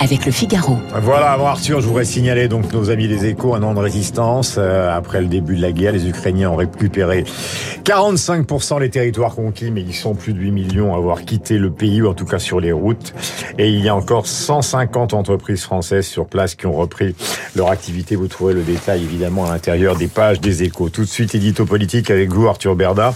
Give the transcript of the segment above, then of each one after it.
avec le Figaro. Voilà, avant Arthur, je voudrais signaler donc nos amis des échos, un an de résistance. Euh, après le début de la guerre, les Ukrainiens ont récupéré 45% des territoires conquis, mais ils sont plus de 8 millions à avoir quitté le pays, ou en tout cas sur les routes. Et il y a encore 150 entreprises françaises sur place qui ont repris leur activité. Vous trouverez le détail évidemment à l'intérieur des pages des échos. Tout de suite, édito politique avec vous, Arthur Berda,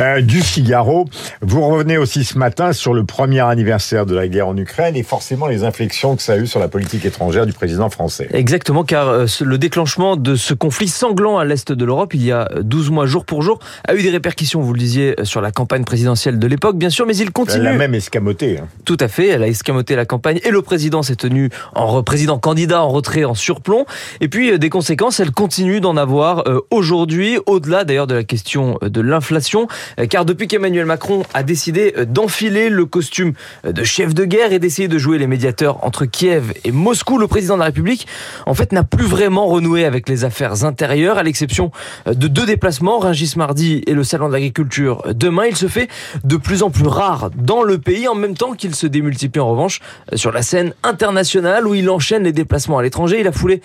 euh, du Figaro. Vous revenez aussi ce matin sur le premier anniversaire de la guerre en Ukraine et forcément les inflexions ça a eu sur la politique étrangère du président français. Exactement, car euh, le déclenchement de ce conflit sanglant à l'est de l'Europe, il y a 12 mois jour pour jour, a eu des répercussions, vous le disiez, sur la campagne présidentielle de l'époque, bien sûr, mais il continue. Elle a même escamoté. Hein. Tout à fait, elle a escamoté la campagne et le président s'est tenu en président candidat en retrait, en surplomb. Et puis, euh, des conséquences, elle continue d'en avoir euh, aujourd'hui, au-delà d'ailleurs de la question de l'inflation, car depuis qu'Emmanuel Macron a décidé d'enfiler le costume de chef de guerre et d'essayer de jouer les médiateurs entre Kiev et Moscou, le président de la République, en fait, n'a plus vraiment renoué avec les affaires intérieures, à l'exception de deux déplacements, Rungis mardi et le salon de l'agriculture demain. Il se fait de plus en plus rare dans le pays, en même temps qu'il se démultiplie en revanche sur la scène internationale où il enchaîne les déplacements à l'étranger. Il a foulé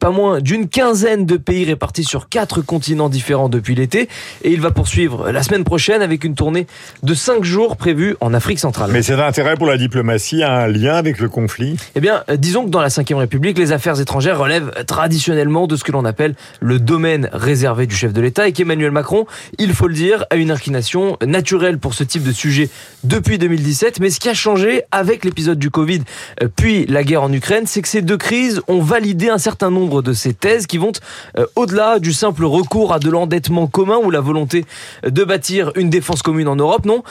pas moins d'une quinzaine de pays répartis sur quatre continents différents depuis l'été et il va poursuivre la semaine prochaine avec une tournée de cinq jours prévue en Afrique centrale. Mais c'est d'intérêt pour la diplomatie, un lien avec le conflit? Eh bien, euh, disons que dans la Ve République, les affaires étrangères relèvent traditionnellement de ce que l'on appelle le domaine réservé du chef de l'État et qu'Emmanuel Macron, il faut le dire, a une inclination naturelle pour ce type de sujet depuis 2017. Mais ce qui a changé avec l'épisode du Covid, euh, puis la guerre en Ukraine, c'est que ces deux crises ont validé un certain nombre de ces thèses qui vont euh, au-delà du simple recours à de l'endettement commun ou la volonté de bâtir une défense commune en Europe. Non,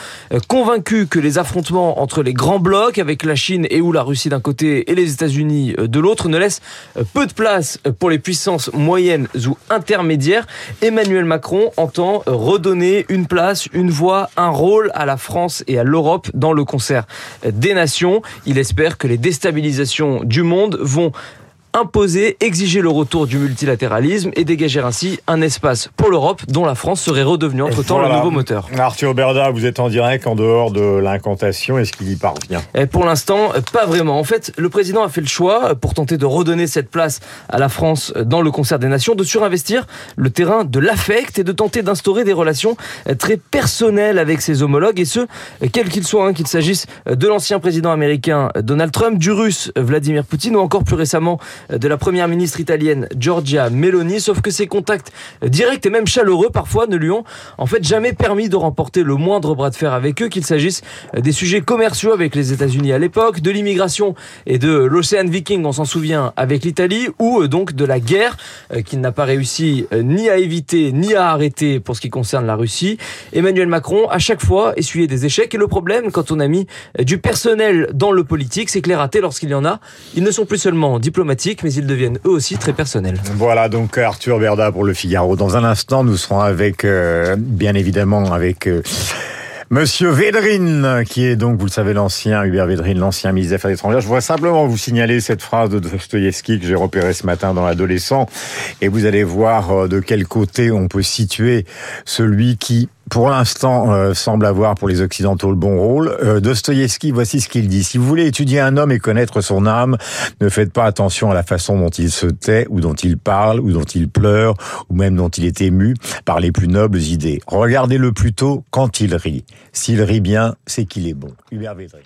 convaincu que les affrontements entre les grands blocs avec la Chine et ou la Russie d'un côté et les États-Unis euh, de l'autre ne laissent euh, peu de place euh, pour les puissances moyennes ou intermédiaires. Emmanuel Macron entend redonner une place, une voix, un rôle à la France et à l'Europe dans le concert des nations. Il espère que les déstabilisations du monde vont imposer, exiger le retour du multilatéralisme et dégager ainsi un espace pour l'Europe dont la France serait redevenue entre-temps le nouveau moteur. Arthur Berda, vous êtes en direct en dehors de l'incantation. Est-ce qu'il y parvient? Et Pour l'instant, pas vraiment. En fait, le président a fait le choix, pour tenter de redonner cette place à la France dans le concert des nations, de surinvestir le terrain de l'affect et de tenter d'instaurer des relations très personnelles avec ses homologues, et ce, quels qu'ils soient, hein, qu'il s'agisse de l'ancien président américain Donald Trump, du russe Vladimir Poutine ou encore plus récemment de la première ministre italienne Giorgia Meloni, sauf que ces contacts directs et même chaleureux parfois ne lui ont en fait jamais permis de remporter le moindre bras de fer avec eux, qu'il s'agisse des sujets commerciaux avec les États-Unis à l'époque, de l'immigration et de l'Océan Viking, on s'en souvient, avec l'Italie, ou euh, donc de la guerre euh, qu'il n'a pas réussi euh, ni à éviter ni à arrêter pour ce qui concerne la Russie. Emmanuel Macron, à chaque fois, essuyé des échecs. Et le problème, quand on a mis du personnel dans le politique, c'est que les ratés, lorsqu'il y en a, ils ne sont plus seulement diplomatiques, mais ils deviennent eux aussi très personnels. Voilà donc Arthur Berda pour le Figaro. Dans un instant, nous serons avec, euh, bien évidemment, avec... Euh, Monsieur Védrine, qui est donc, vous le savez, l'ancien, Hubert Védrine, l'ancien ministre des Affaires étrangères. Je voudrais simplement vous signaler cette phrase de Dostoïevski que j'ai repérée ce matin dans l'adolescent. Et vous allez voir euh, de quel côté on peut situer celui qui pour l'instant, euh, semble avoir pour les Occidentaux le bon rôle. Euh, Dostoïevski, voici ce qu'il dit. Si vous voulez étudier un homme et connaître son âme, ne faites pas attention à la façon dont il se tait, ou dont il parle, ou dont il pleure, ou même dont il est ému par les plus nobles idées. Regardez-le plutôt quand il rit. S'il rit bien, c'est qu'il est bon. Hubert Védrine.